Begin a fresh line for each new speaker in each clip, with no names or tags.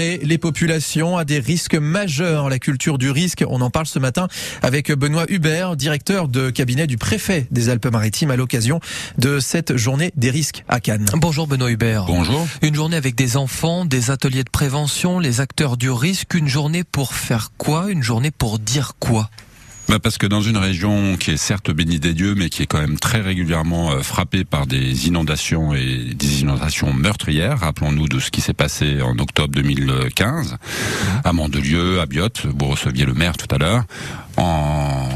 préparer les populations à des risques majeurs. La culture du risque, on en parle ce matin avec Benoît Hubert, directeur de cabinet du préfet des Alpes-Maritimes à l'occasion de cette journée des risques à Cannes.
Bonjour Benoît Hubert.
Bonjour.
Une journée avec des enfants, des ateliers de prévention, les acteurs du risque. Une journée pour faire quoi Une journée pour dire quoi?
Bah parce que dans une région qui est certes bénie des dieux, mais qui est quand même très régulièrement euh, frappée par des inondations et des inondations meurtrières, rappelons-nous de ce qui s'est passé en octobre 2015 à Mandelieu, à Biote, vous receviez le maire tout à l'heure, en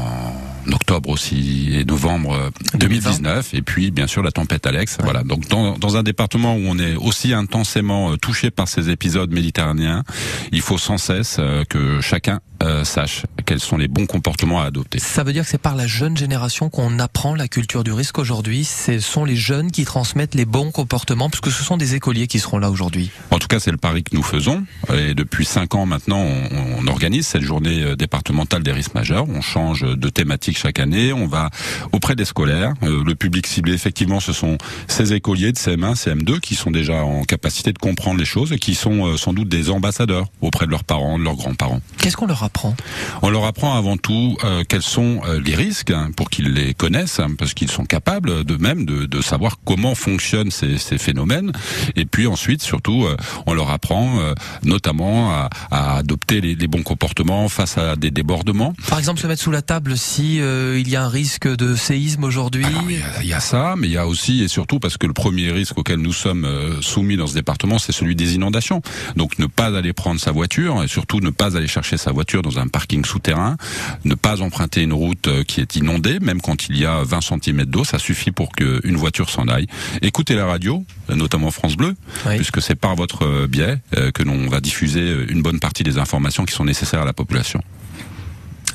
octobre aussi et novembre 2019 et puis bien sûr la tempête Alex voilà donc dans, dans, un département où on est aussi intensément euh, touché par ces épisodes méditerranéens il faut sans cesse euh, que chacun euh, sache quels sont les bons comportements à adopter.
Ça veut dire que c'est par la jeune génération qu'on apprend la culture du risque aujourd'hui. Ce sont les jeunes qui transmettent les bons comportements, puisque ce sont des écoliers qui seront là aujourd'hui.
En tout cas, c'est le pari que nous faisons. Et depuis cinq ans maintenant, on, on, organise cette journée euh, départementale des risques majeurs. On change de thématique chaque année. On va auprès des scolaires. Euh, le public ciblé, effectivement, ce sont ces écoliers de CM1, CM2 qui sont déjà en capacité de comprendre les choses et qui sont sans doute des ambassadeurs auprès de leurs parents, de leurs grands-parents.
Qu'est-ce qu'on leur apprend?
On leur apprend avant tout euh, quels sont euh, les risques hein, pour qu'ils les connaissent, hein, parce qu'ils sont capables de même de, de savoir comment fonctionnent ces, ces, phénomènes. Et puis ensuite, surtout, euh, on leur apprend notamment à, à adopter les, les, bons comportements face à des débordements.
Par exemple, se mettre sous la table si il y a un risque de séisme aujourd'hui.
Il y, y, a ça, mais il y a aussi et surtout parce que le premier risque auquel nous sommes soumis dans ce département, c'est celui des inondations. Donc ne pas aller prendre sa voiture et surtout ne pas aller chercher sa voiture dans un parking souterrain, ne pas emprunter une route euh, qui est inondée, même quand il y a 20 cm d'eau, ça suffit pour qu'une voiture s'en aille. Écoutez la radio, notamment France Bleu, puisque c'est par votre euh, biais euh, que l'on va diffuser une bonne partie des informations qui sont nécessaires à la population.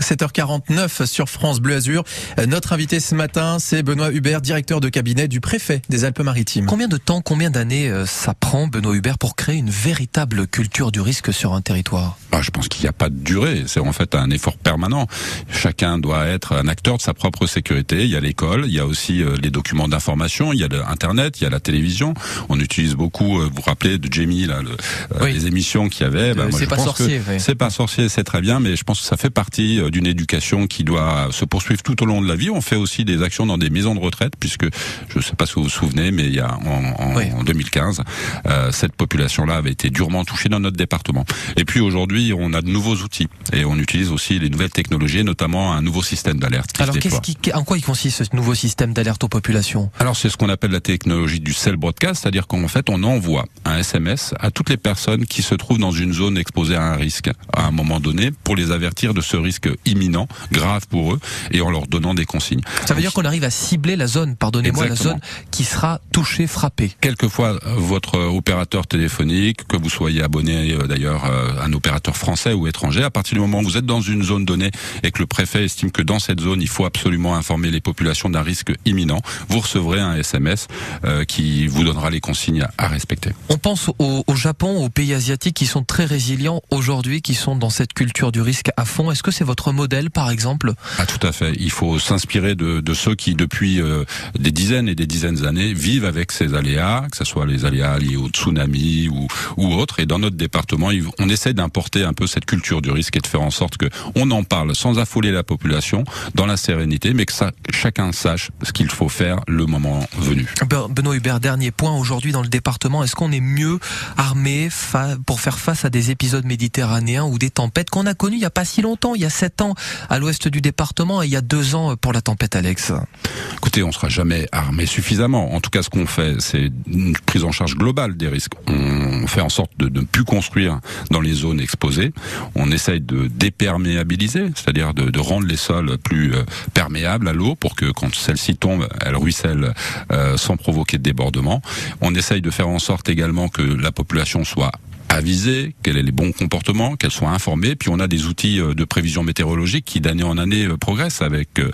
7h49 sur France Bleu Azur. Notre invité ce matin, c'est Benoît Hubert, directeur de cabinet du préfet des Alpes-Maritimes.
Combien de temps, combien d'années euh, ça prend, Benoît Hubert, pour créer une véritable culture du risque sur un territoire?
Ah, Je pense qu'il n'y a pas de durée. C'est en fait un effort permanent. Chacun doit être un acteur de sa propre sécurité. Il y a l'école, il y a aussi euh, les documents d'information, il y a Internet, il y a la télévision. On utilise beaucoup, euh, vous vous rappelez de Jamie, là, les émissions qu'il y avait.
Bah, c'est pas sorcier.
C'est pas sorcier, c'est très bien, mais je pense que ça fait partie d'une éducation qui doit se poursuivre tout au long de la vie. On fait aussi des actions dans des maisons de retraite, puisque je ne sais pas si vous vous souvenez, mais il y a en, en, 2015, euh, cette population-là avait été durement touchée dans notre département. Et puis aujourd'hui, on a de nouveaux outils et on utilise aussi les nouvelles technologies, notamment un nouveau système d'alerte.
Alors, qu'est-ce qui, en quoi il consiste ce nouveau système d'alerte aux populations?
Alors, c'est ce qu'on appelle la technologie du cell broadcast, c'est-à-dire qu'en fait, on envoie un SMS à toutes les personnes qui se trouvent dans une zone exposée à un risque à un moment donné pour les avertir de ce risque imminent, grave pour eux, et en leur donnant des consignes.
Ça veut dire qu'on arrive à cibler la zone, pardonnez-moi, la zone qui sera touchée, frappée.
Quelquefois, votre opérateur téléphonique, que vous soyez abonné euh, d'ailleurs euh, un opérateur français ou étranger, à partir du moment où vous êtes dans une zone donnée et que le préfet estime que dans cette zone, il faut absolument informer les populations d'un risque imminent, vous recevrez un SMS euh, qui vous donnera les consignes à, respecter.
On pense au, au, Japon, aux pays asiatiques qui sont très résilients aujourd'hui, qui sont dans cette culture du risque à fond. Est-ce que c'est votre modèle, par exemple
Ah, tout à fait. Il faut s'inspirer de, de, ceux qui, depuis euh, des dizaines et des dizaines d'années, vivent avec ces aléas, que ce soit les aléas liés au tsunami ou, ou autres. Et dans notre département, on essaie d'importer un peu cette culture du risque et de faire en sorte que on en parle sans affoler la population, dans la sérénité, mais que ça, chacun sache ce qu'il faut faire le moment venu.
Benoît Hubert, dernier point aujourd'hui dans le département. Est-ce qu'on est mieux armé pour faire face à des épisodes méditerranéens ou des tempêtes qu'on a connues il n'y a pas si longtemps, il y a sept à l'ouest du département et il y a deux ans pour la tempête Alex
Écoutez, on sera jamais armé suffisamment. En tout cas, ce qu'on fait, c'est une prise en charge globale des risques. On fait en sorte de ne plus construire dans les zones exposées. On essaye de déperméabiliser, c'est-à-dire de, de, rendre les sols plus euh, perméables à l'eau pour que quand celle-ci tombe, elle ruisselle euh, sans provoquer de débordement. On essaye de faire en sorte également que la population soit aviser quels sont les bons comportements, qu'elles soient informées. Puis on a des outils euh, de prévision météorologique qui d'année en année euh, progressent avec euh,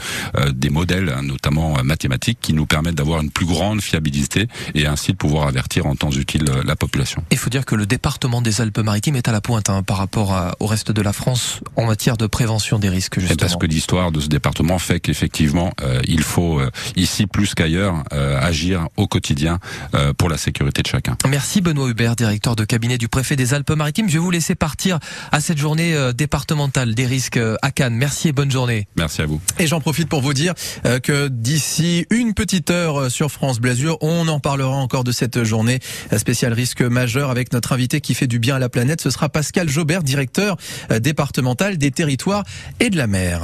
des modèles, hein, notamment mathématiques, qui nous permettent d'avoir une plus grande fiabilité et ainsi de pouvoir avertir en temps utile la population.
Il faut dire que le département des Alpes-Maritimes est à la pointe hein, par rapport au reste de la France en matière de prévention des risques. Justement.
parce que l'histoire de ce département fait qu'effectivement, il faut ici plus qu'ailleurs agir au quotidien pour la sécurité de chacun.
Merci Benoît Hubert, directeur de cabinet du préfet préfet des Alpes-Maritimes. Je vais vous laisser partir à cette journée euh, départementale des risques euh, à Cannes. Merci et bonne journée.
Merci à vous.
Et j'en profite pour vous dire euh, que d'ici une petite heure sur France Blasure, on en parlera encore de cette journée spéciale risque majeur avec notre invité qui fait du bien à la planète. Ce sera Pascal Jobert, directeur départemental des territoires et de la mer.